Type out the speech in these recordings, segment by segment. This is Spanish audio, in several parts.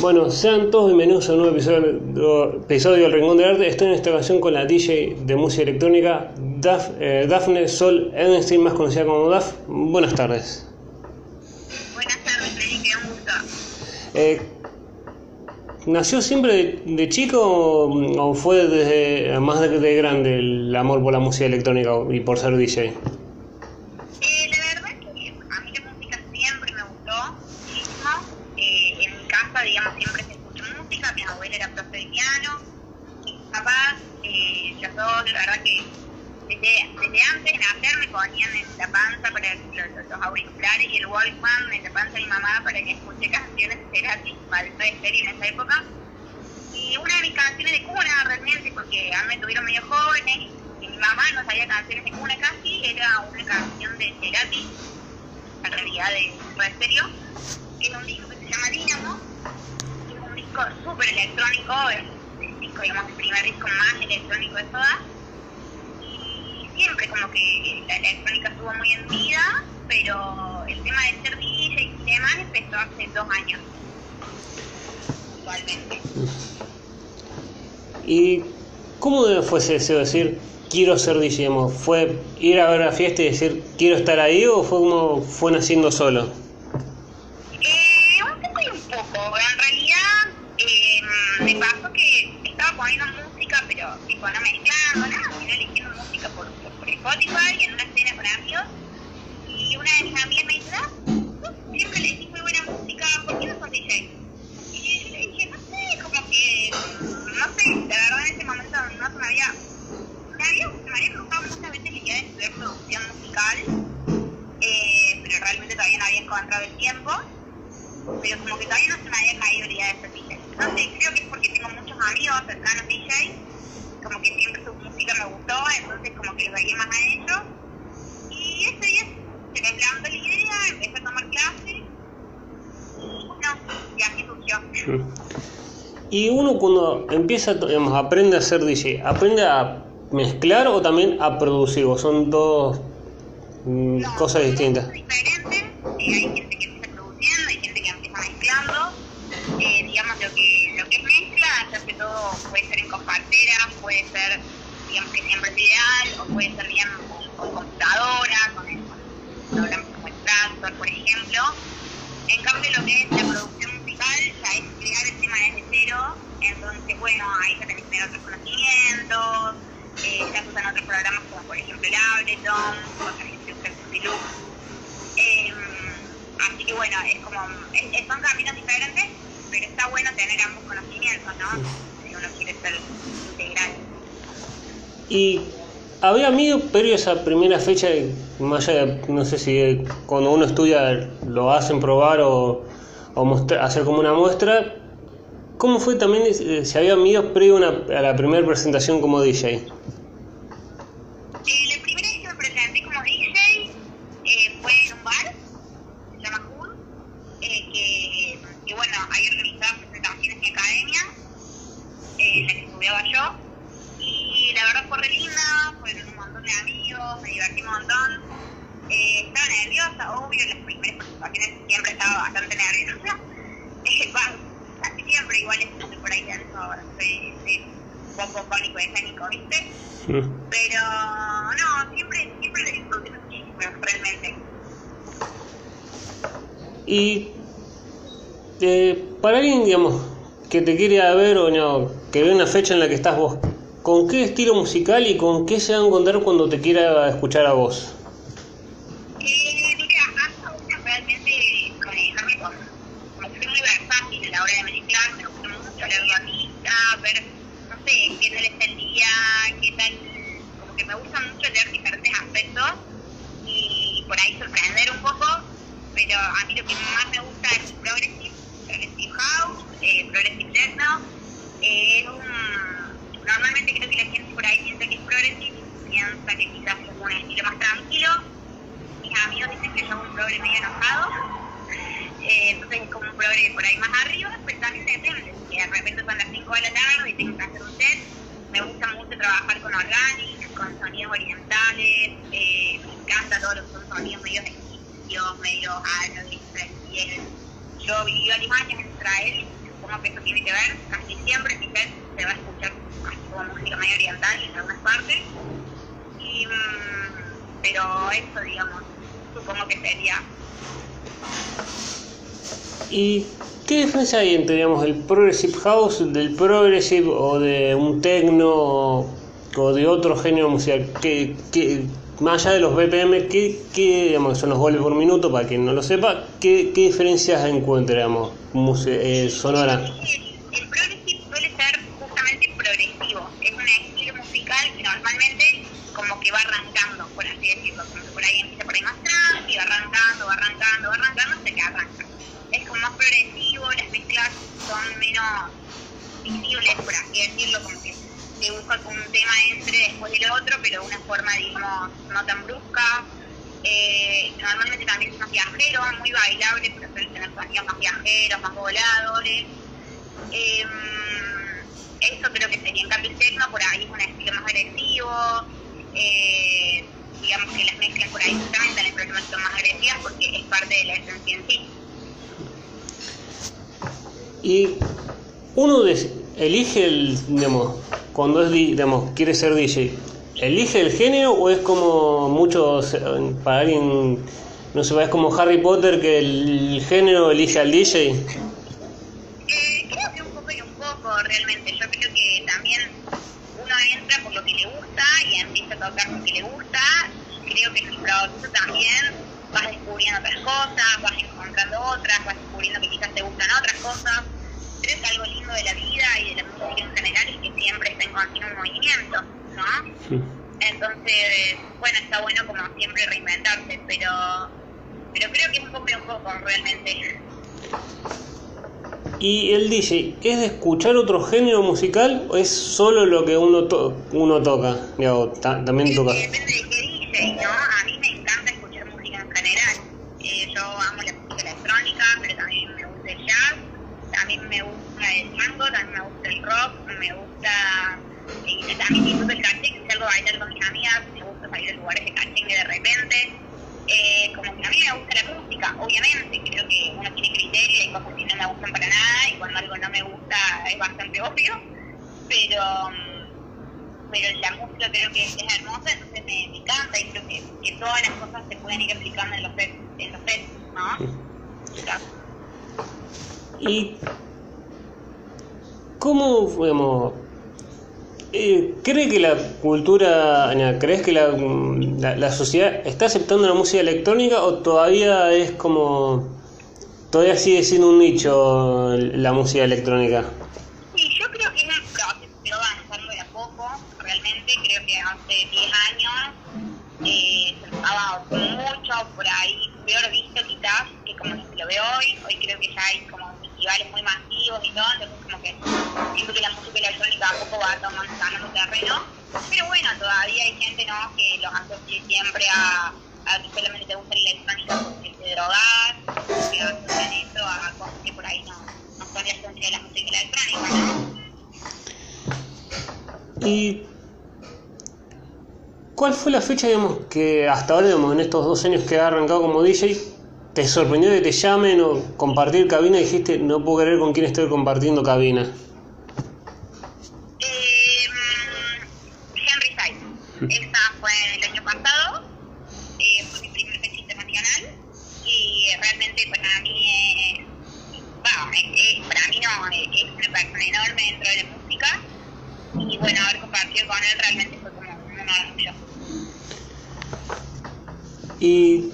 Bueno, sean todos bienvenidos a un nuevo episodio, episodio del Rincón del Arte. Estoy en esta ocasión con la DJ de música electrónica Daf, eh, Dafne Sol Edenstein, más conocida como Daf. Buenas tardes. Buenas tardes, Felipe, un gusto. Eh, ¿Nació siempre de, de chico o, o fue desde más de, de grande el amor por la música electrónica y por ser DJ? Eh, la verdad es que a mí la música siempre me gustó muchísimo. Eh, en mi casa, digamos, siempre se escuchó música. Mi abuela era profe de piano. Mis papás, eh, los dos, la verdad que desde antes de nacer me ponían en la panza para los, auriculares y el Walkman en la panza de mi mamá para que escuche canciones gratis, malta de serie en esa época. Y una de mis canciones de cuna realmente, porque a mí me tuvieron medio jóvenes y mi mamá no sabía canciones de cuna casi, era una canción de Cerati, en realidad de Red Stereo, que es un disco que se llama Dynamo, que es un disco súper electrónico, es el disco, digamos, el primer disco más electrónico de todas. Siempre como que la electrónica estuvo muy en vida, pero el tema de ser y demás empezó hace dos años. Igualmente. ¿Y cómo fue ese deseo de decir quiero ser DJ? ¿Fue ir a ver la fiesta y decir quiero estar ahí o fue como fue naciendo solo? Como que todavía no se me había caído la idea de ser DJ. No sé, creo que es porque tengo muchos amigos cercanos DJ, como que siempre su música me gustó, entonces como que los veía más a ellos. Y ese día se me plantó la idea, empecé a tomar clases, y bueno, y así surgió. Y uno cuando empieza, digamos, aprende a ser DJ, ¿aprende a mezclar o también a producir? ¿O son dos mm, No, cosas distintas? diferentes, hay gente que empieza produciendo, hay gente que empieza mezclando. Eh, digamos, lo que, lo que es mezcla, hacer que todo puede ser en compactera, puede ser, digamos, que siempre es ideal, o puede ser bien con computadora, con, con programas como Extractor, por ejemplo. En cambio, lo que es la producción musical ya es crear el tema desde cero, entonces, bueno, ahí ya tenés que tener otros conocimientos, eh, ya se usan otros programas como por ejemplo el Ableton, otra gente usa el. Eh, así que bueno, es como, es- son caminos diferentes, pero está bueno tener ambos conocimientos, ¿no? Si uno quiere ser integral. Y había amigos previo a esa primera fecha, más allá de, no sé si eh, cuando uno estudia lo hacen probar o, o hacer como una muestra. ¿Cómo fue también eh, si había amigos previo a la primera presentación como DJ? Eh, la primera vez que me presenté como DJ eh, fue en un bar, se llama Hood, eh, que, que bueno, ahí organizaba presentaciones en mi academia, eh, en la que estudiaba yo, y la verdad fue re linda, fueron un montón de amigos, me divertí un montón, eh, estaba nerviosa, obvio, las primeras presentaciones siempre estaba bastante nerviosa, eh, va, casi siempre igual estoy por ahí tenso, ahora soy, soy poco pánico escénico, ¿viste? Pero no, siempre, siempre lo disfruté muchísimo, realmente. Y eh, para alguien, digamos, que te quiere ver o no, que ve una fecha en la que estás vos, ¿con qué estilo musical y con qué se va a encontrar cuando te quiera escuchar a vos? Eh, mira, hasta ahora realmente manejarme con, como que soy muy versátil a la hora de mezclar, me gusta mucho leer la pista, ver, no sé, qué tal está el día, qué tal, como que me gusta mucho leer diferentes aspectos y por ahí sorprender un poco, pero a mí lo que más me gusta es el progressive, progressive house, eh, progressive techno, eh, es un, normalmente creo que la gente por ahí piensa que es progressive, piensa que quizás es un estilo más tranquilo, mis amigos dicen que yo hago un progre medio enojado, eh, entonces es como un progre por ahí más arriba, pero también depende, que de repente son las 5 de la tarde y tengo que hacer un set, me gusta mucho trabajar con organic, con sonidos orientales, eh, me encanta todo lo que son sonidos medio egipcios, medio árabes, israelíes. Yo viví varios años en Israel supongo que eso tiene que ver, casi siempre quizás se va a escuchar así como música medio oriental en algunas partes. Y, mm, pero eso, digamos, supongo que sería. ¿Y qué diferencia hay entre digamos, el Progressive House del Progressive o de un techno o de otro género musical? ¿Qué, qué, más allá de los BPM, ¿qué, qué digamos, son los goles por minuto? Para quien no lo sepa, ¿qué, diferencias encontramos eh, sonora? El progressive suele ser justamente progresivo. Es un estilo musical que normalmente como que va arrancando, por así decirlo. Por ahí empieza por ahí más y va arrancando, va arrancando, va arrancando hasta que arranca. Es como más progresivo, las mezclas son menos visibles, por así decirlo, como que busca un tema entre después del otro, pero de una forma, digamos, no tan brusca. Eh, normalmente también es más viajero, muy bailable, pero suelen tener sonidos más viajeros, más voladores. Eh, eso creo que sería en cambio por ahí es un estilo más agresivo. Eh, digamos que las mezclas por ahí justamente en el son más agresivas porque es parte de la esencia en sí. Y uno elige el, digamos, cuando es, digamos, quiere ser DJ, ¿elige el género o es como muchos, para alguien, no sé, es como Harry Potter que el género elige al DJ? Eh, creo que un poco y un poco, realmente. Yo creo que también uno entra por lo que le gusta y empieza a tocar lo que le gusta. Creo que el proceso también vas descubriendo otras cosas, vas encontrando otras, vas descubriendo que quizás te gustan otras cosas creo que algo lindo de la vida y de la música en general es que siempre está en continuo movimiento, ¿no? Entonces, bueno, está bueno como siempre reinventarse, pero, pero creo que es un poco un poco realmente. ¿Y el DJ es de escuchar otro género musical o es solo lo que uno uno toca? Digo, también toca. Depende de qué DJ, ¿no? A mí me encanta escuchar música en general. Eh, yo amo la música electrónica, pero también me gusta el jazz también me gusta el mango, también me gusta el rock, me gusta, eh, también disfruto el cachengue, salgo a bailar con mis amigas, me gusta salir de lugares de cachengue de repente. Eh, como que a mí me gusta la música, obviamente, creo que uno tiene criterio y hay cosas que no me gustan para nada y cuando algo no me gusta es bastante obvio, pero pero la música creo que es hermosa, entonces me, me encanta y creo que, que, todas las cosas se pueden ir aplicando en los sets, en los sets ¿no? ¿Y cómo, digamos, eh, cree que la cultura, crees que la, la, sociedad está aceptando la música electrónica o todavía es como, todavía sigue siendo un nicho la música electrónica? Sí, yo creo que es un proceso que va avanzando de a poco, realmente creo que hace 10 años eh, se estaba mucho por ahí, peor visto quizás que como se ve hoy, hoy creo que ya hay como festivales muy masivos y todo, entonces como que siento que la música electrónica a poco va tomando, ganando terreno, pero bueno, todavía hay gente ¿no? que los asocia siempre a, que solamente te gusta la electrónica porque te drogas, que asocian eso a cosas que por ahí no, no son la esencia de la música electrónica. Y ¿Cuál fue la fecha, digamos, que hasta ahora, digamos, en estos dos años que ha arrancado como DJ, ¿Te sorprendió que te llamen o compartir cabina y dijiste, no puedo creer con quién estoy compartiendo cabina? Eh, Henry Side. Esa fue el año pasado. Eh, fue mi primer fecha internacional. Y realmente para mí, eh, bueno, para mí no, es una persona enorme dentro de la música. Y bueno, haber compartido con él realmente fue como un orgullo. Y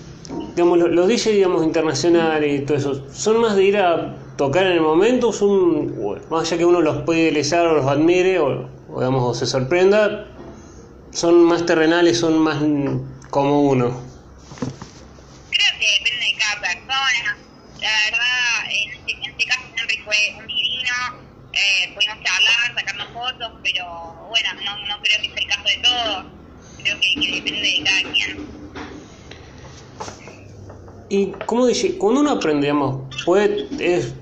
digamos, los, DJs digamos, internacionales y todo eso, ¿son más de ir a tocar en el momento? ¿Son, más allá que uno los puede idealizar o los admire o, digamos, o se sorprenda, son más terrenales, son más como uno? Creo que depende de cada persona. La verdad, en este, en este caso Henry fue un divino, eh, pudimos charlar, sacarnos fotos, pero bueno, no, no creo que sea el caso de todos. Creo que, que depende de cada quien. Y como dice, cuando uno aprende, digamos, puede, es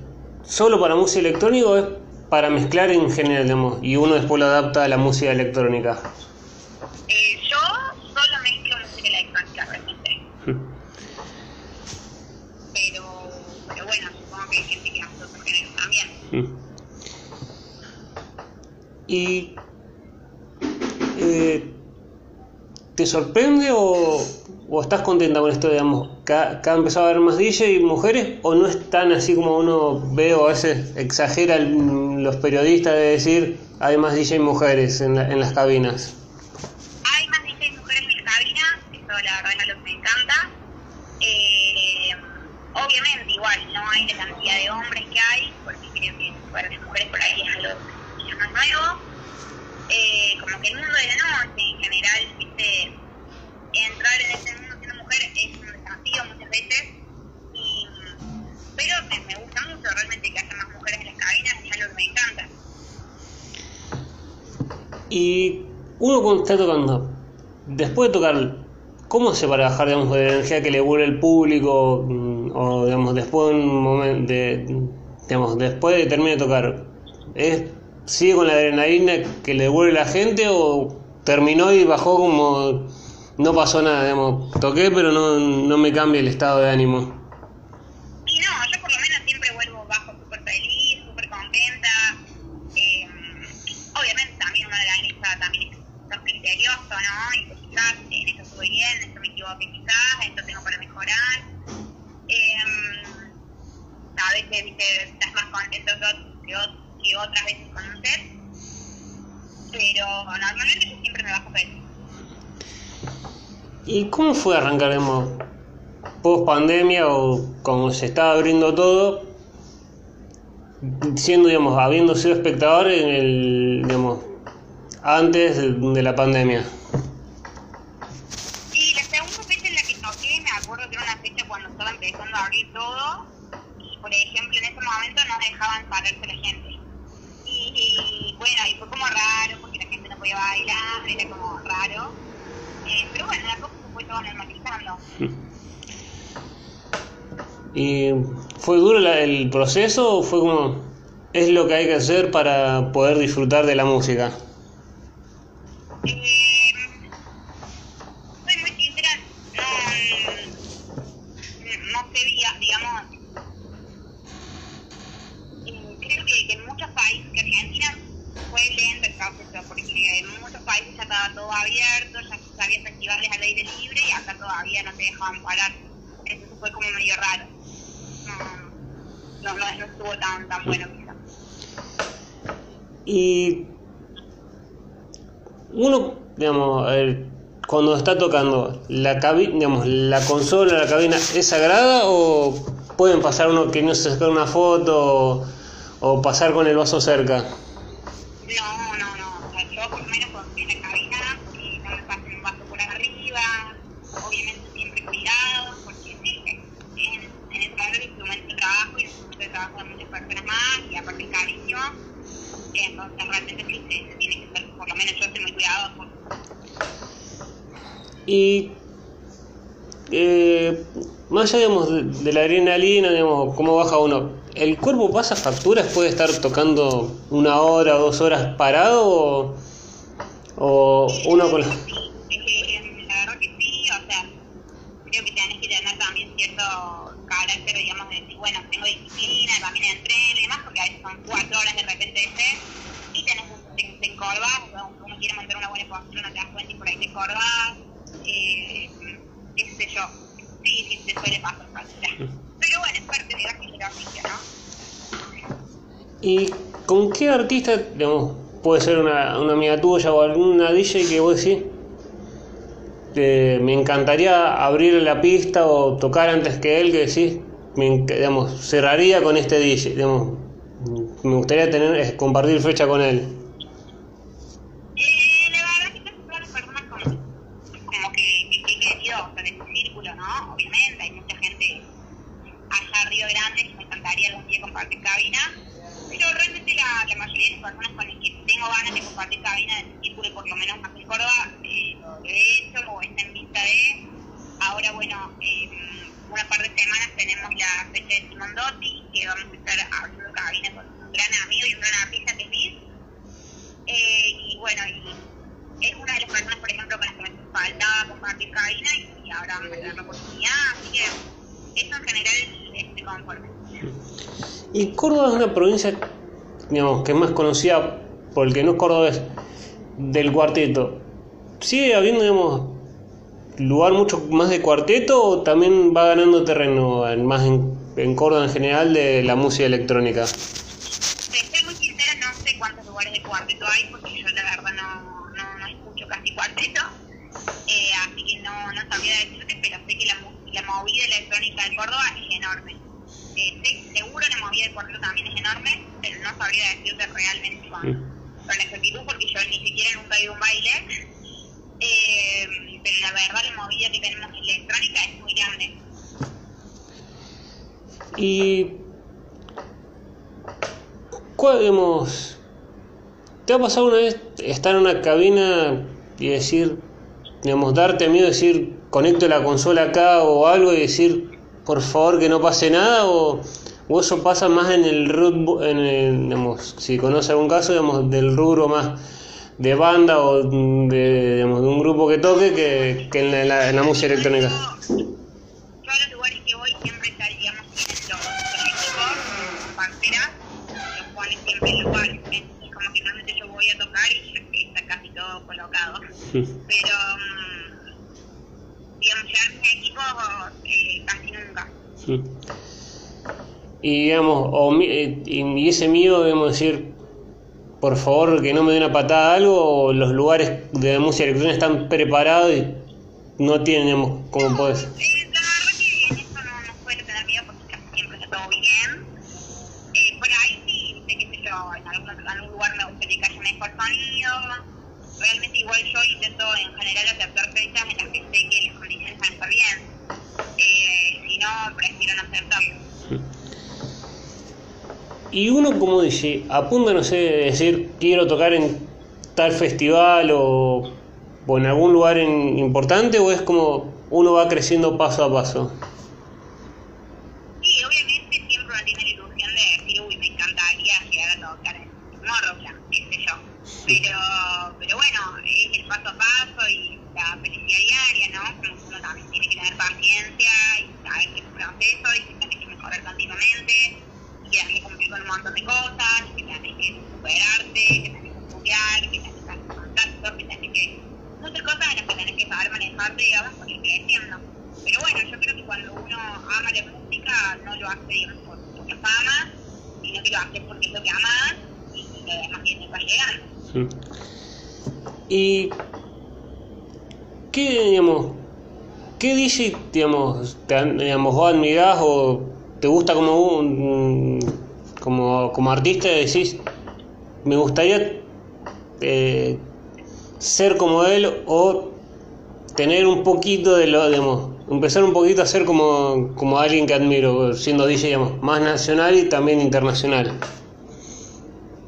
solo para música electrónica o es para mezclar en general, digamos, y uno después lo adapta a la música electrónica. Eh, yo solo mezclo música electrónica realmente. pero, pero bueno, supongo que hay gente que hace otros géneros también. Mm. Y eh, ¿te sorprende o, o, estás contenta con esto, digamos, que ha, que empezado a haber más DJ y mujeres o no es tan así como uno ve o a veces exagera los periodistas de decir hay más DJ y mujeres en, la, en las cabinas? Hay más DJ y mujeres en las cabinas, eso la verdad es lo que me encanta. Eh, obviamente igual no hay la cantidad de hombres que hay, porque creo que para las mujeres por ahí es algo que es más nuevo. Eh, como que el mundo de la noche en general, viste, entrar en ese mundo siendo mujer es un desafío muchas veces, y, pero me, me gusta mucho realmente que haya más mujeres en las cabinas, es algo que me encanta. Y uno está tocando, después de tocar, ¿cómo hace para bajar digamos, de la energía que le vuelve el público? O digamos, después de un momento de, digamos, después de terminar de tocar, ¿es sigue con la adrenalina que le devuelve la gente o terminó y bajó como no pasó nada, digamos, toqué pero no, no me cambia el estado de ánimo? Y no, yo por lo menos siempre vuelvo bajo súper feliz, súper contenta. Eh, obviamente también uno organiza, también es ¿no? Y pues quizás en esto estuve bien, en esto me equivoqué quizás, esto tengo para mejorar. Eh, a veces, viste, estás más contento que, que otras veces con un pero normalmente siempre me bajo feliz. ¿Y cómo fue arrancar, digamos, post pandemia o como se estaba abriendo todo, siendo, digamos, habiendo sido espectador en el, digamos, antes de, de la pandemia? Y la segunda fecha en la que toqué, me acuerdo que era una fecha cuando estaba empezando a abrir todo, y por ejemplo en ese momento no dejaban pararse la gente. Y, y, bueno, y fue como raro, porque la gente no podía bailar, era como raro. Eh, pero bueno, la cosa se fue todo normalizando. ¿Y fue duro la, el proceso o fue como, es lo que hay que hacer para poder disfrutar de la música? Eh, soy muy sincera, no, no sé, digamos, creo que, que en muchos países, que Argentina fue lento el proceso, porque en muchos países ya estaba todo abierto, ya había festivales al aire libre y acá todavía no te dejaban parar. Eso fue como medio raro. No, no, no, no estuvo tan, tan bueno quizás. Y uno, digamos, a ver, cuando está tocando, la cabi digamos, la consola, la cabina, ¿es sagrada o pueden pasar uno que no se sacar una foto o, o pasar con el vaso cerca? No, no, no. O sea, yo por lo menos cuando estoy en la cabina, eh, no me pasen un vaso por arriba. Obviamente siempre cuidado, porque sí, en, en el momento el instrumento de trabajo y el instrumento de trabajo de muchas personas más, y aparte el cariño, eh, entonces realmente sí se, se tiene que ser, por lo menos yo soy muy cuidadoso. Y eh, más allá digamos, de, la adrenalina, digamos, cómo baja uno, ¿el cuerpo pasa facturas? ¿Puede estar tocando una hora o dos horas parado o, o uno con la... Carácter, digamos, de decir, bueno, tengo disciplina, también entreno y demás, porque a veces son cuatro horas de repente de set y tenés, te, te encorvas, uno quiere mantener una buena postura, no te das cuenta y por ahí te encorvas, eh, qué sé yo, sí, sí, te suele pasar factura. Pero bueno, es parte de la oficio, ¿no? ¿Y con qué artista, digamos, puede ser una, una amiga tuya o alguna DJ que vos decís, eh, me encantaría abrir la pista o tocar antes que él, que decís, me, digamos, cerraría con este DJ, digamos, me gustaría tener, compartir fecha con él? Eh, la verdad que casi todas las personas como, como que, que, que he querido, o sea, de mi círculo, ¿no? Obviamente, hay mucha gente allá en Río Grande que me encantaría algún día compartir cabina, pero realmente la, la mayoría de las personas con las que tengo ganas de compartir cabina de mi círculo, por lo menos aquí en Córdoba, eh, lo he hecho o está en vista de. Ahora, bueno, eh, una par de semanas tenemos la fecha de Simón Dotti, que vamos a estar abriendo cabina con un gran amigo y un gran artista que es Liz. Eh, y bueno, y es una de las personas, por ejemplo, con las que me faltaba compartir cabina y, y ahora vamos a tener la oportunidad, así que eso en general estoy conforme. Y Córdoba es una provincia digamos, que es más conocida por el que no es cordobés, del cuarteto, ¿sigue habiendo, digamos, lugar mucho más de cuarteto o también va ganando terreno más en, en Córdoba en general de la música electrónica? Te soy muy sincera, no sé cuántos lugares de cuarteto hay porque yo la verdad no, no, no escucho casi cuarteto, eh, así que no, no sabría decirte, pero sé que la, la movida electrónica de Córdoba es enorme. Eh, seguro la movida de cuarteto también es enorme, pero no sabría decirte realmente con, con exactitud porque yo ni siquiera nunca he ido a un baile. Eh, pero la verdad la movida que tenemos electrónica es muy grande. Y ¿cuál, digamos, ¿te ha pasado una vez estar en una cabina y decir, digamos, darte miedo, decir, conecto la consola acá o algo y decir, por favor que no pase nada o, o eso pasa más en el, rubro- en el digamos, si conoce algún caso, digamos, del rubro más de banda o de, digamos, de un grupo que toque que, que en, la, en la- en la música electrónica. Yo, a los lugares que voy siempre digamos, tienen los, los parceras, los ponen siempre en. Entonces, como que normalmente yo voy a tocar y ya está casi todo colocado. Pero, mm, digamos, eh, casi nunca. Y digamos, o, eh, y ese miedo, debemos decir, por favor que no me dé una patada a algo, o los lugares de música electrónica están preparados y no tienen, digamos, como puedes. Eh, la verdad que eso no, no suelo tener miedo porque casi siempre está todo bien. Eh, por ahí sí, sé que sé yo, en algún, algún lugar me gustaría que haya mejor sonido. Realmente igual yo intento en general aceptar fechas en las condiciones van a estar bien. Eh, si no, prefiero no Y uno como dice, apunta, no sé, decir, quiero tocar en tal festival o, o en algún lugar en- importante, o es como uno va creciendo paso a paso. Sí, obviamente siempre uno tiene la ilusión de decir, uy, me encantaría llegar a tocar en Morrowland, qué sé yo. Pero, pero bueno, es el paso a paso y la felicidad diaria, ¿no? Como que uno también tiene que tener paciencia y saber que es un proceso y que tenés que mejorar continuamente y que tenés que cumplir con un montón de cosas, que tenés que superarte, que tenés que estudiar, que tenés que estar en contacto, que tenés que... Muchas cosas en las que tenés que saber manejarte, digamos, para ir creciendo. Pero bueno, yo creo que cuando uno ama la música, no lo hace, digamos, por, porque lo ama, sino que lo hace porque es lo que ama y lo demás viene va llegando. Y qué digamos, qué DJ digamos, te, digamos vos admirás o te gusta como un como, como artista decís me gustaría eh, ser como él o tener un poquito de lo digamos, empezar un poquito a ser como, como alguien que admiro siendo DJ digamos, más nacional y también internacional.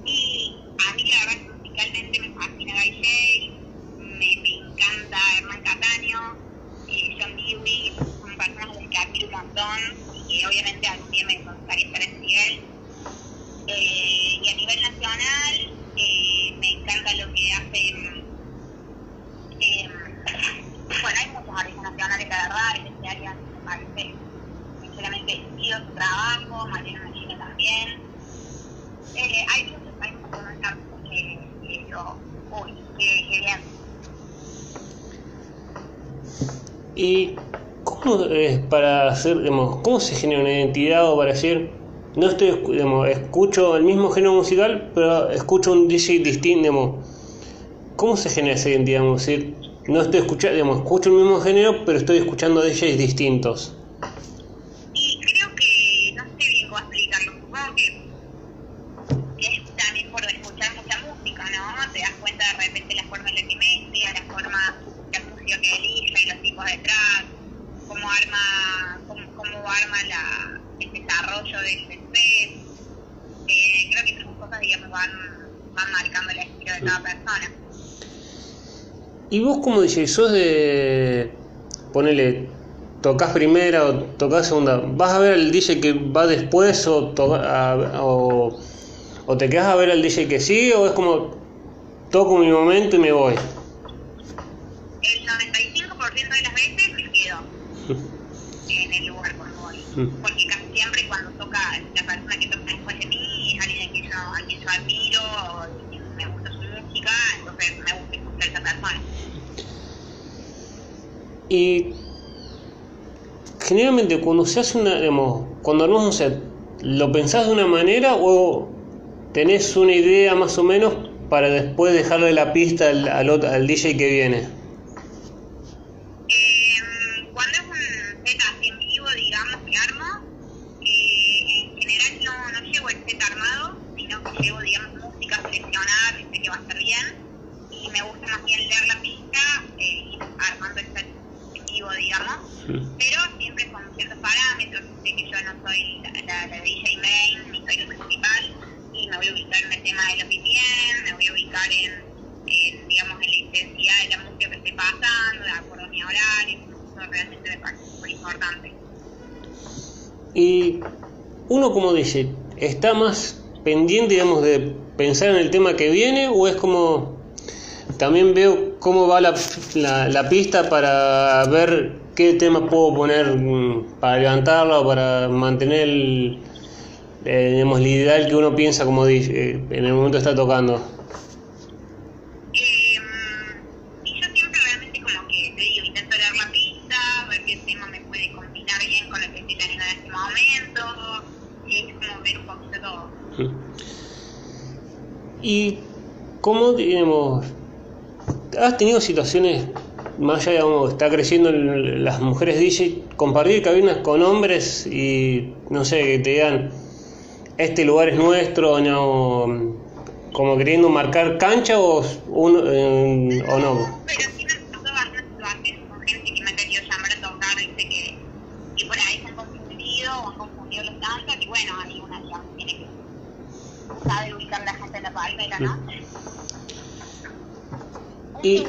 Y a mí la verdad que musicalmente me fascina Guy Shea, me, me encanta Hernán Cataño, eh, John Dewey, son personas a las que admiro un montón y que obviamente algún día me gustaría estar en ese nivel. Eh, y a nivel nacional, eh, me encanta lo que hacen. Eh, bueno, hay muchos artistas nacionales, la verdad, en este área me parece sinceramente chido su trabajo, Mariana Machina también. Eh, hay muchos, hay muchos artistas que, que yo, uy, que, que bien. ¿Y cómo es para hacer, digamos, cómo se genera una identidad o para decir, no estoy, digamos, escucho el mismo género musical, pero escucho un DJ distinto, ¿cómo se genera esa identidad? Decir, no estoy escuchando, escucho el mismo género, pero estoy escuchando DJs distintos. Y creo que, no sé bien cómo explicarlo, supongo que, que es también por escuchar mucha música, ¿no? Te das cuenta de repente la forma en la que mezcla, la forma, la música que elige, los tipos de track, cómo arma, cómo, cómo arma la, el desarrollo del, del set. Eh, creo que esas cosas, digamos, van, van marcando el estilo de cada persona. ¿Y DJ sos de, ponele, tocas primera o tocas segunda, vas a ver al DJ que va después o, to- o, o te quedas a ver al DJ que sigue o es como toco mi momento y me voy? El 95% de las veces me quedo en el lugar cuando voy. Porque casi siempre cuando toca la persona que toca después de mí es alguien que yo, a quien yo Y generalmente cuando se hace una, digamos, cuando armas un set, ¿lo pensás de una manera o tenés una idea más o menos para después dejarle la pista al, al, al DJ que viene? Eh, cuando es un set así en vivo, digamos, que armo, eh, en general no, no llevo el set armado, sino que llevo, digamos, música seleccionada, que sé que va a estar bien, y me gusta más bien leer la pista eh, y armando el set en vivo, digamos, pero siempre con ciertos parámetros, sé que yo no soy la, la, la DJ main, ni soy la principal, y me voy a ubicar en el tema de los BPM, me voy a ubicar en, en, digamos, en la intensidad de la música que esté pasando, de acuerdo a mi horario, eso realmente me parece súper importante. Y uno como ¿está más pendiente, digamos, de pensar en el tema que viene o es como también veo cómo va la, la, pista para ver qué tema puedo poner mm, para levantarla o para mantener el, eh, digamos, el ideal que uno piensa como dice, eh, en el momento está tocando? Eh, y yo siempre realmente como que te digo, intento leer la pista, ver qué tema me puede combinar bien con lo que estoy teniendo en este momento, y es como ver un poquito todo. ¿Y cómo, digamos, has tenido situaciones, más allá, está creciendo las mujeres DJ, compartir cabinas con hombres y, no sé, que te digan, este lugar es nuestro, no, como queriendo marcar cancha o, uno, eh, o no? Pero sí me pasó bastantes situaciones con gente que me ha querido llamar a tocar, dice que, que por ahí se han confundido o han confundido los tantos, y bueno, ahí una digamos, tiene que saber ubicar la gente en la palmera, ¿no? Un Y-.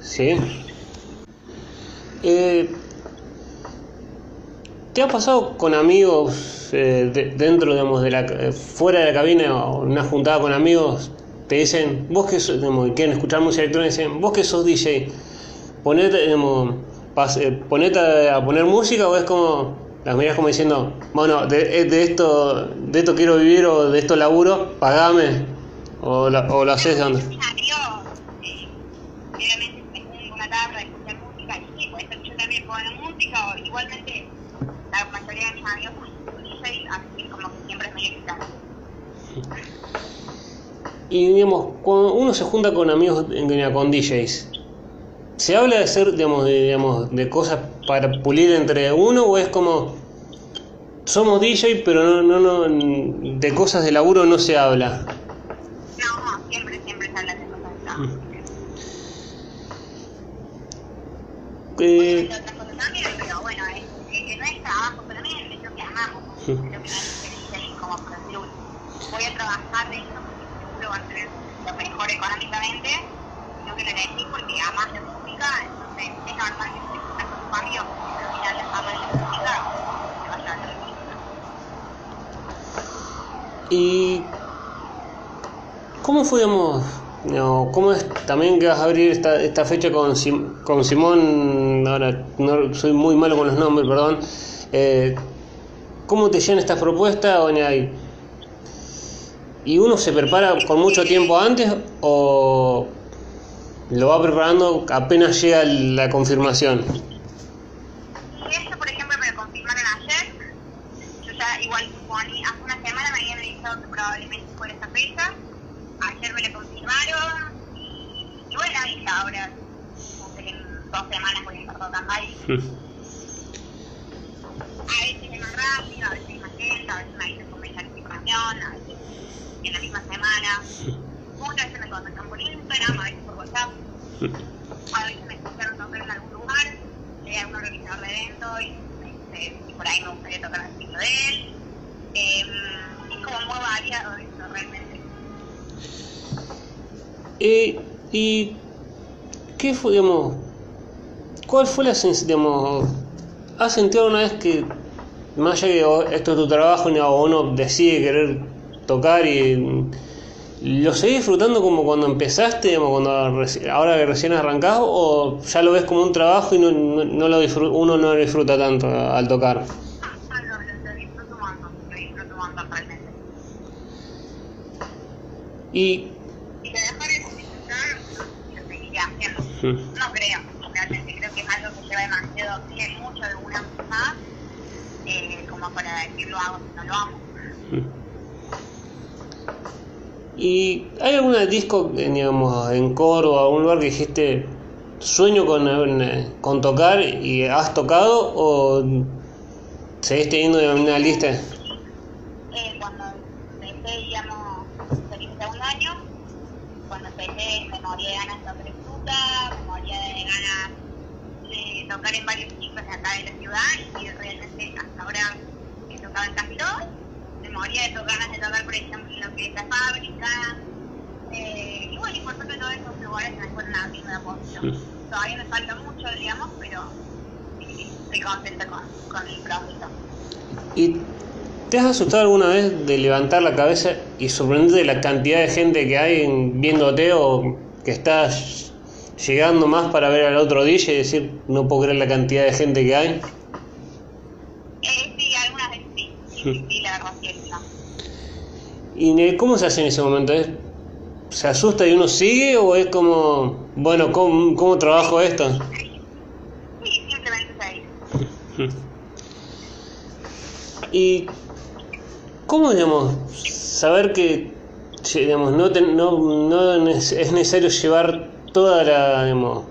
Sí. Eh, ¿Te ha pasado con amigos eh, de- dentro, digamos, de la, eh, fuera de la cabina o una juntada con amigos? Te dicen, vos que sos, digamos, quieren escuchar música electrónica, dicen, vos que sos DJ, ponete, eh, ponete a, poner música o es como, las miras como diciendo, bueno, de, eh, de esto, de esto quiero vivir o de esto laburo, pagame, o lo haces de onda. Mis amigos, eh, obviamente me junto una tarde a escuchar música y sí, puede ser que yo también ponga música o igualmente la mayoría de mis amigos son DJ, así que como que siempre es medio extraño. Y digamos, cuando uno se junta con amigos, con DJs, ¿se habla de hacer, digamos, de, digamos, de cosas para pulir entre uno o es como somos DJ pero no, no, no, de cosas de laburo no se habla? No, siempre, siempre se habla de cosas de trabajo. Eh, Obviamente otras cosas también, pero bueno, es, es que no es trabajo solamente, es lo que amamos. Sí. Es lo que no es ser DJ como decir, "Uy, voy a trabajar de esto porque seguro va a ser lo mejor económicamente, sino que lo elegí porque amas la música, entonces es normal que si estás con amigos, porque al final amas la música, te vaya a hacer música. ¿Y cómo fue, digamos, no, cómo es también que vas a abrir esta, esta fecha con, Sim- con Simón, ahora no, soy muy malo con los nombres, perdón, eh, ¿cómo te llegan estas propuestas? O ni hay- ¿Y uno se prepara con mucho tiempo antes o lo va preparando apenas llega la confirmación? Esto, por ejemplo, me lo confirmaron ayer. Yo ya igual suponí, hace una semana me habían avisado que probablemente fuera esta fecha. Ayer me lo confirmaron y, y bueno, y ya ahora, sé que en dos semanas voy a estar tocando ahí. A veces es más rápido, a veces es más lento, a veces me avisan con anticipación, a veces en la misma semana. Muchas veces me contactan por Instagram, a veces por WhatsApp. A veces me escucharon tocar en algún lugar, hay algún organizador de evento y, este, y por ahí me gustaría tocar el estilo de él. Eh, es como muy variado eso realmente. Eh, ¿Y qué fue, digamos, cuál fue la sensación, digamos, has sentido alguna vez que, más allá de que esto es tu trabajo, o uno decide querer tocar y mm, lo seguís disfrutando como cuando empezaste, digamos, cuando reci- ahora que recién arrancás, o ya lo ves como un trabajo y no, no, no lo uno no lo disfruta tanto al tocar? Y Si te dejar de disfrutar, lo seguiría haciendo. No creo, demasiado, sé mucho de una más, eh, como para decir lo hago, no lo amo. Mm. ¿Y hay algún disco, eh, digamos, en Córdoba, algún lugar que dijiste sueño con, eh, con tocar y has tocado o seguís teniendo una lista? Y realmente hasta ahora he tocado en casi todos. Me moría de ganas de tocar, por ejemplo, en lo que es la fábrica. Eh, y bueno, y por suerte todos esos lugares me fueron abriendo de a poquito. Todavía me falta mucho, digamos, pero eh, estoy contenta con, con el proceso. ¿Y te has asustado alguna vez de levantar la cabeza y sorprenderte de la cantidad de gente que hay viéndote o que estás llegando más para ver al otro DJ y decir, no puedo creer la cantidad de gente que hay? Eh, sí, algunas veces sí, sí, sí, sí, la verdad sí, no. ¿Y cómo se hace en ese momento? ¿Es- ¿Se asusta y uno sigue o es como, bueno, ¿cómo, cómo trabajo esto? Sí, simplemente se dice. ¿Y cómo, digamos, saber que digamos, no, te- no, es necesario llevar toda la, digamos,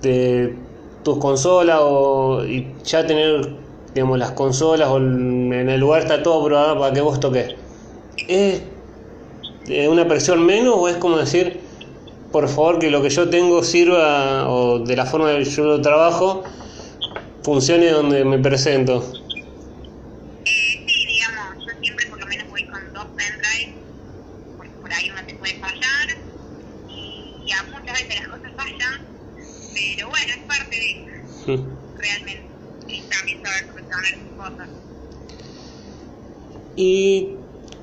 de tus consolas o y ya tener, digamos, las consolas o en el lugar está todo programado para que vos toques? ¿Es una presión menos o es como decir, por favor, que lo que yo tengo sirva o de la forma que yo lo trabajo funcione donde me presento? Eh, sí, digamos, yo siempre por lo menos voy con dos pendrives, porque por ahí uno te puede fallar, y, y a muchas veces las cosas fallan, pero bueno, es parte de realmente, y también saber solucionar sus cosas. ¿Y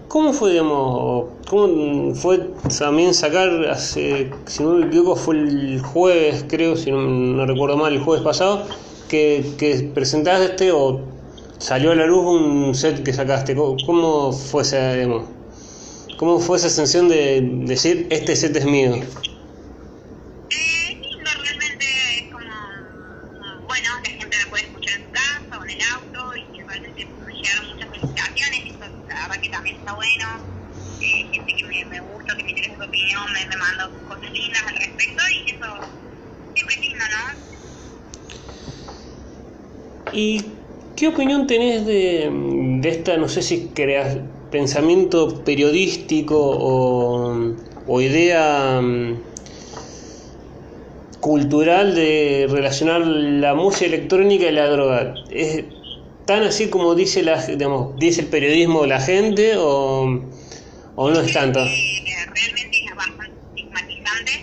cómo fue, digamos, cómo fue también sacar, hace, si no me equivoco, fue el jueves, creo, si no, no recuerdo mal, el jueves pasado, que, que presentaste o salió a la luz un set que sacaste? ¿Cómo, fue esa, demo? ¿Cómo fue esa sensación de decir, este set es mío? Bueno, Eh, gente que me, me gusta, que me interesa su opinión, me, me manda cosas lindas al respecto y eso siempre es lindo, ¿no? ¿Y qué opinión tenés de, de esta, no sé si creas pensamiento periodístico o, o idea mm, cultural de relacionar la música electrónica y la droga? ¿Es tan así como dice, la, digamos, dice el periodismo la gente o, o no es tanto? Eh, realmente es bastante estigmatizante.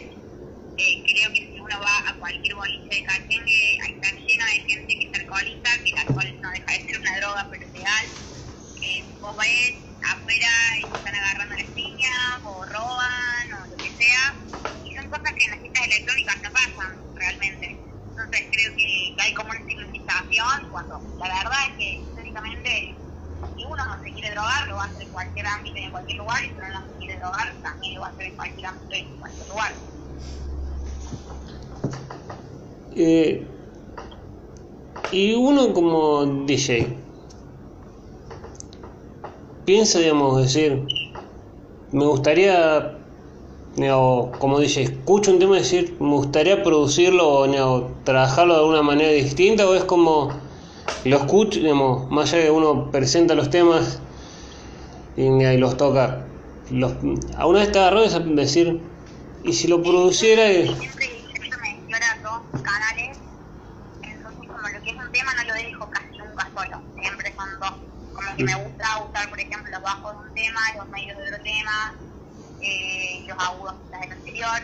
Eh, creo que si uno va a cualquier boliche de cachengue, ahí está lleno de gente que es alcohólica, que el alcohol no deja de ser una droga, pero es legal. Que vos ves afuera y se están agarrando las piñas, o roban, o lo que sea. Y son cosas que en las fiestas electrónicas no pasan realmente. Entonces creo que hay como una estigmatización, cuando la verdad es que históricamente si uno no se quiere drogar, lo va a hacer en cualquier ámbito y en cualquier lugar, y si no se quiere drogar, también lo va a hacer en cualquier en cualquier lugar. Eh, y uno como DJ piensa, digamos, decir, me gustaría, como DJ, escucho un tema y decir, me gustaría producirlo o digamos, trabajarlo de alguna manera distinta, o es como lo escucho, digamos, más allá de que uno presenta los temas y, y los toca. Los, a una vez te agarró de decir, y si lo produciera. y- Siempre intento mezclar dos canales, entonces como lo que es un tema no lo dejo casi nunca solo, siempre son dos. Como que me gusta usar, por ejemplo, los bajos de un tema, los medios de otro tema, eh, los agudos quizás del anterior.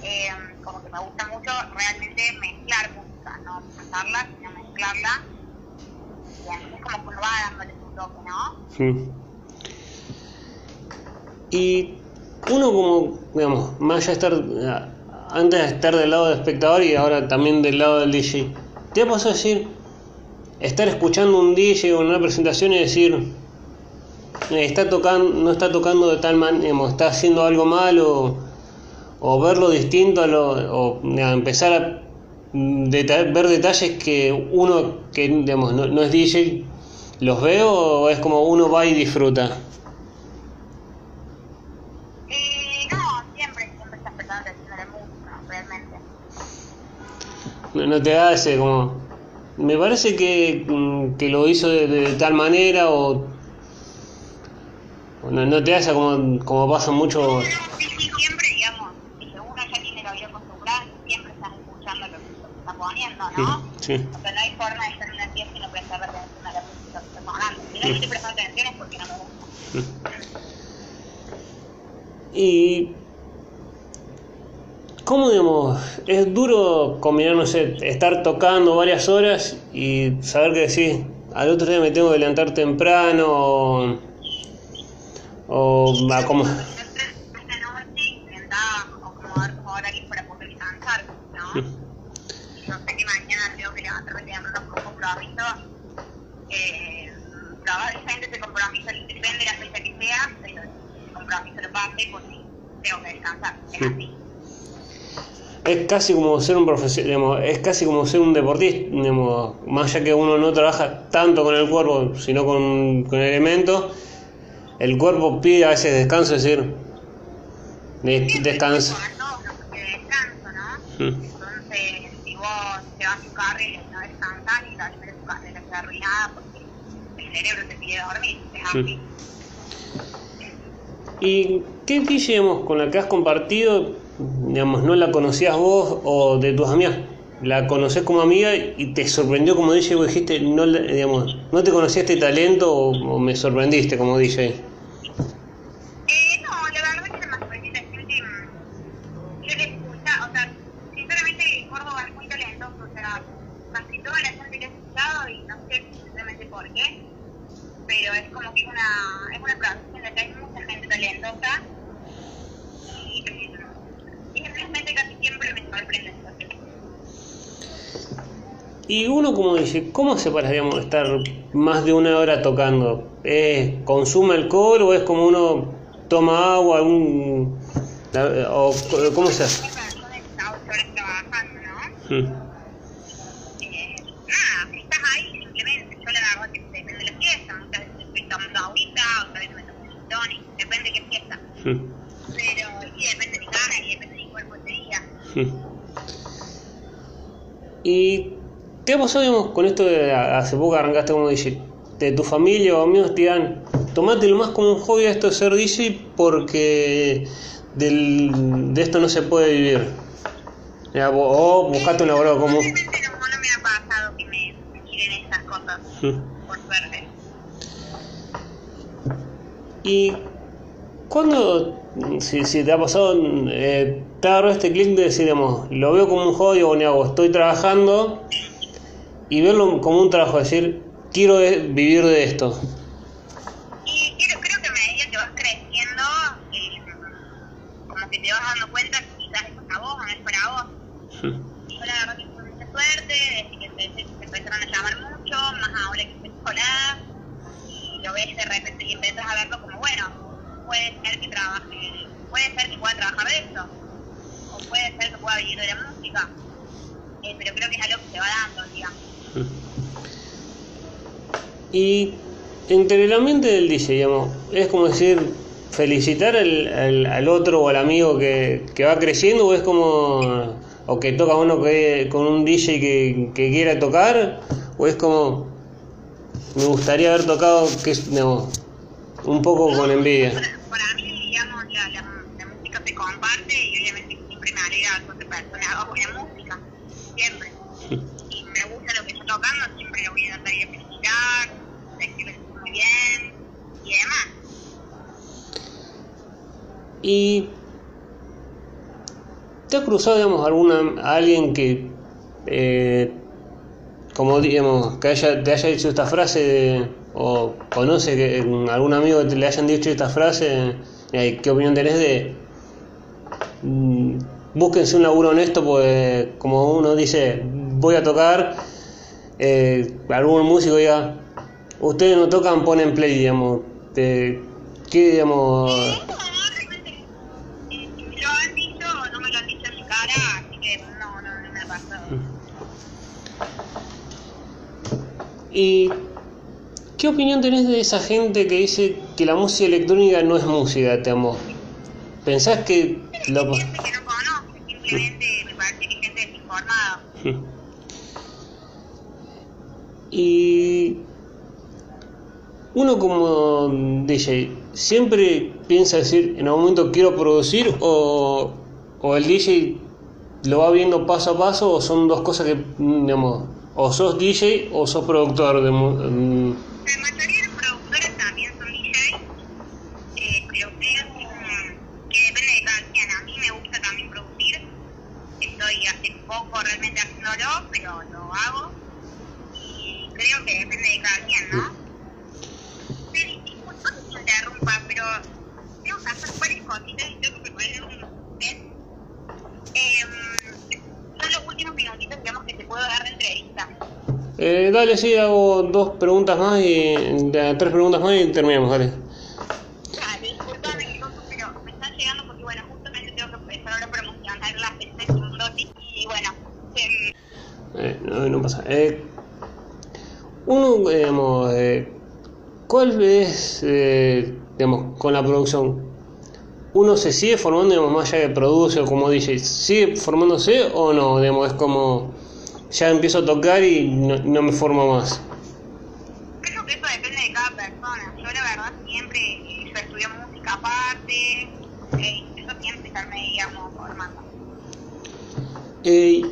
Eh, como que me gusta mucho realmente mezclar música, no pasarla, sino mezclarla. Y así es como que uno va dándole su toque, ¿no? Mm. Y uno como, digamos, más allá estar, antes de estar del lado del espectador y ahora también del lado del DJ, ¿te ha pasado decir, estar escuchando un DJ o una presentación y decir, eh, está tocando, no está tocando de tal manera, está haciendo algo mal o, verlo distinto a lo, o empezar a ver detalles que uno que digamos, no, no es DJ ¿Los veo o es como uno va y disfruta? Eh, no, siempre, siempre estás prestando atención a la música, realmente. No, no te hace como... Me parece que, mm, que lo hizo de, de tal manera o... No, no te hace como, como pasa mucho... No, sí, sí, siempre, digamos, si uno ya tiene el oído acostumbrado, siempre estás escuchando lo que se está poniendo, ¿no? Sí. O sea, no hay forma de estar en una fiesta y no prestar atención a la música que está sonando. Si no le estoy prestando atención es porque no me gusta. Y... ¿Cómo, digamos, es duro combinar, no sé, estar tocando varias horas y saber que decís, al otro día me tengo que levantar temprano o... o a como... Yo sé que mañana tengo que levantarme temprano un compromiso. Eh, probablemente ese compromiso depende de la fecha que sea, pero ese compromiso lo pase porque tengo que descansar. Es así. Es casi como ser un profesional, es casi como ser un deportista, digamos, más allá que uno no trabaja tanto con el cuerpo, sino con, con elementos, el cuerpo pide a veces descanso, es decir, de- descansa. Mm. Entonces, si vos te vas a tu carrera y no descansas y tal vez tu carrera queda arruinada porque el cerebro te pide dormir, es así. ¿Y qué digamos, con la que has compartido, digamos, no la conocías vos o de tus amigas? La conocés como amiga y te sorprendió como DJ, vos dijiste, no, digamos, no te conocía este talento o, o me sorprendiste como DJ. Eh, no, la verdad es que me sorprendí la gente. mm, Yo le escuchaba, o sea, sinceramente Córdoba es muy talentoso, o sea, casi toda la gente que he escuchado y no sé sinceramente por qué, pero es como que es una, es una provincia en la que hay mucha gente talentosa y, y realmente casi siempre me sorprende. entonces. Y uno como dice, ¿cómo se para, digamos, estar más de una hora tocando? ¿Es, ¿Consume alcohol o es como uno toma agua? Un, o, ¿Cómo se hace? Hay personas que están ocho horas trabajando, ¿no? Mm, Eh, nada, estás ahí simplemente. Yo la verdad que depende de la fiesta. Muchas veces estoy tomando agüita, otras veces me tomo un tonic, depende de qué fiesta. mm, Pero sí, depende de mi cara y depende de mi cuerpo ese día. mm. ¿Y qué ha pasado, digamos, con esto de hace poco arrancaste como DJ? De tu familia o amigos te digan, tomátelo más como un hobby a esto de ser DJ porque del- de esto no se puede vivir. Ya, o buscate un laburo como... Realmente no, no me ha pasado que me, me tiren esas cosas, por suerte. ¿Y cuándo, si, si te ha pasado, eh, te agarró este clic de decir, digamos, lo veo como un hobby o ni hago, estoy trabajando y verlo como un trabajo, decir, quiero vivir de esto? Y creo, creo que a medida que vas creciendo, eh, como que te vas dando cuenta que quizás es para vos o no es para vos. Yo la verdad que tuve mucha suerte, desde que empecé, se empezaron a llamar mucho, más ahora que estoy sola, y lo ves de repente y empiezas a verlo como, bueno, puede ser que trabaje, puede ser que pueda trabajar de esto, o puede ser que pueda vivir de la música, Eh, pero creo que es algo que se va dando, digamos. Y entre el ambiente del DJ, digamos, es como decir, felicitar al, al- al otro o al amigo que, que va creciendo o es como, o que toca uno que, con un DJ que, que quiera tocar, o es como, me gustaría haber tocado, que es, digamos, un poco con envidia. Para, para mí, digamos, la, la, la música se comparte y obviamente siempre me alegra que otra persona haga buena música, siempre. Y me gusta lo que está tocando, siempre lo voy a tratar de felicitar, sé que lo hizo muy bien y demás. ¿Y te ha cruzado, digamos, alguna, alguien que, eh, como digamos, que haya, te haya dicho esta frase, o conoce que algún amigo te le hayan dicho esta frase, eh, ¿qué opinión tenés de mm, búsquense un laburo honesto, pues como uno dice, voy a tocar, eh, algún músico diga, ustedes no tocan, ponen play, digamos, te- ¿qué, digamos? Eh, no, realmente, eh, si me lo han dicho, no me lo han dicho en mi cara, así que no, no, no me ha Y ¿Qué opinión tenés de esa gente que dice que la música electrónica no es música, te amo? ¿Pensás que lo... que no conoce, simplemente me parece que gente desinformada. Y uno como DJ, ¿siempre piensa decir en algún momento quiero producir o, o el DJ lo va viendo paso a paso o son dos cosas que, digamos, o sos DJ o sos productor de... Mm, la mayoría de productores también son DJ, eh, pero creo que, depende de cada quien. A mí me gusta también producir, estoy hace poco realmente haciéndolo, pero lo hago y creo que depende de cada quien, ¿no? Pero, disculpa que te interrumpa, pero tengo que hacer varias cositas y tengo que poner un test. Eh, son los últimos minutitos, digamos, que te puedo dar de entrevista. Eh, dale, sí, hago dos preguntas más y tres preguntas más y terminamos, dale. Dale, disculpame pero me están llegando porque, bueno, justamente tengo que empezar ahora a promocionar las veces y, bueno, eh, no, no pasa. Eh, uno, digamos, eh, ¿cuál es, eh, digamos, con la producción? ¿Uno se sigue formando, digamos, más allá de produce o como dice, sigue formándose o no? Digamos, es como ya empiezo a tocar y no, me formo más. Creo que eso depende de cada persona. Yo la verdad siempre, yo estudio música aparte, eh, eso siempre estarme, digamos, formando. Eh,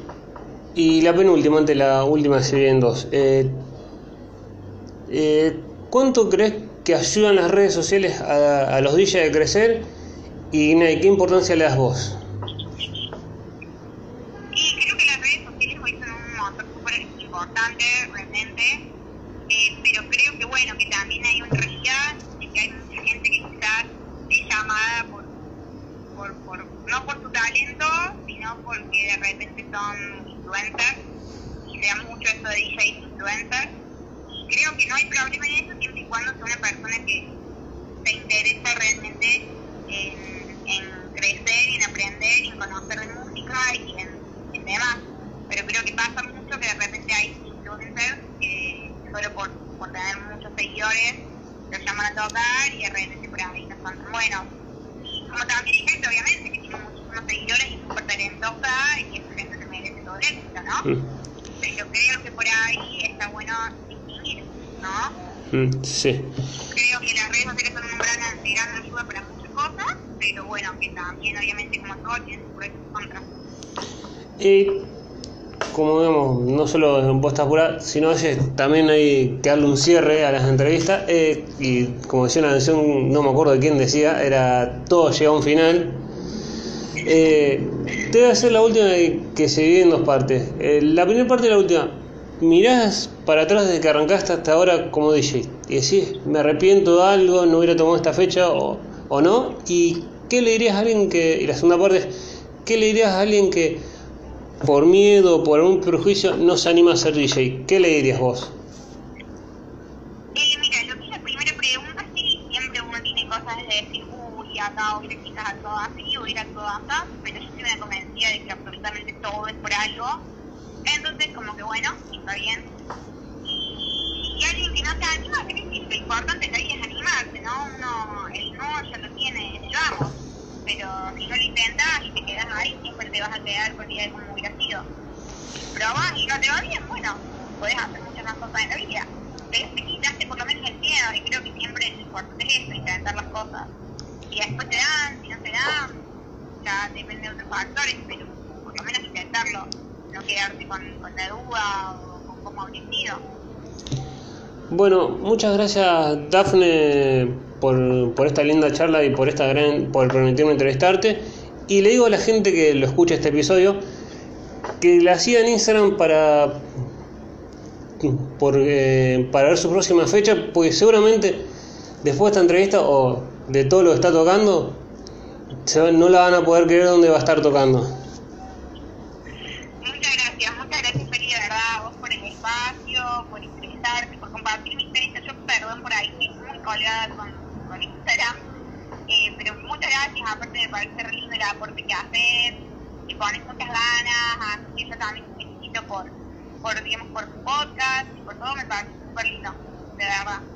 y la penúltima, ante la última serie en dos. Eh, eh, ¿Cuánto crees que ayudan las redes sociales a, a los DJs a crecer? Y ¿qué importancia le das vos? que de repente son influencers y se mucho eso de DJs influencers. Y creo que no hay problema en eso siempre y cuando sea una persona que se interesa realmente en, en crecer, en aprender, en conocer de música y en, en demás. Pero creo que pasa mucho que de repente hay influencers que solo por, por tener muchos seguidores lo llaman a tocar y de repente por ahí no son tan buenos. Y como también hay gente, obviamente, que tiene muchísimos seguidores Sí. Creo que las redes sociales son una gran, gran ayuda para muchas cosas, pero bueno, que también obviamente como todo tiene sus pros y contras. Y como vemos, no solo en puesta pura, sino también hay que darle un cierre a las entrevistas. Eh, y como decía una canción, no me acuerdo de quién decía, era todo llega a un final. Eh, te voy a hacer la última que se divide en dos partes. Eh, la primera parte y la última. Mirás para atrás desde que arrancaste hasta ahora como DJ y decís, me arrepiento de algo, no hubiera tomado esta fecha o, no, y qué le dirías a alguien que, y la segunda parte, qué le dirías a alguien que por miedo o por algún prejuicio no se anima a ser DJ, qué le dirías vos? Eh, mira, lo que es la primera pregunta, sí, siempre uno tiene cosas de decir, acá hubiera quizás actuado así, hubiera actuado acá, pero yo estoy me convencida de que absolutamente todo es por algo, entonces como que bueno, está bien, y alguien que no se anima, creo que lo importante que es animarse, ¿no? Uno, el no ya lo tiene, el vamos, pero si no lo intentas y te quedas ahí, siempre te vas a quedar con idea de cómo hubiera sido. Probás y no te va bien, bueno, podés hacer muchas más cosas en la vida, pero te quitaste por lo menos el miedo y creo que siempre lo importante es eso, intentar las cosas. Y después te dan, si no te dan, ya depende de otros factores, pero por lo menos intentarlo, no quedarte con, con la duda o con cómo habría sido. Bueno, muchas gracias Dafne por, por, esta linda charla y por esta gran, por permitirme entrevistarte. Y le digo a la gente que lo escucha este episodio que la siga en Instagram para, por, eh, para ver su próxima fecha, porque seguramente después de esta entrevista o de todo lo que está tocando, no la van a poder creer dónde va a estar tocando. Muchas gracias, muchas gracias, Felipe, verdad, vos por el espacio, por interesarte, compartir mi experiencia. Yo, perdón por ahí, muy colgada con, con Instagram. Eh, pero muchas gracias, aparte me parece re lindo el aporte que haces, y pones muchas ganas, así que yo también te felicito por, por, digamos, por tu podcast y por todo, me parece súper lindo. de verdad.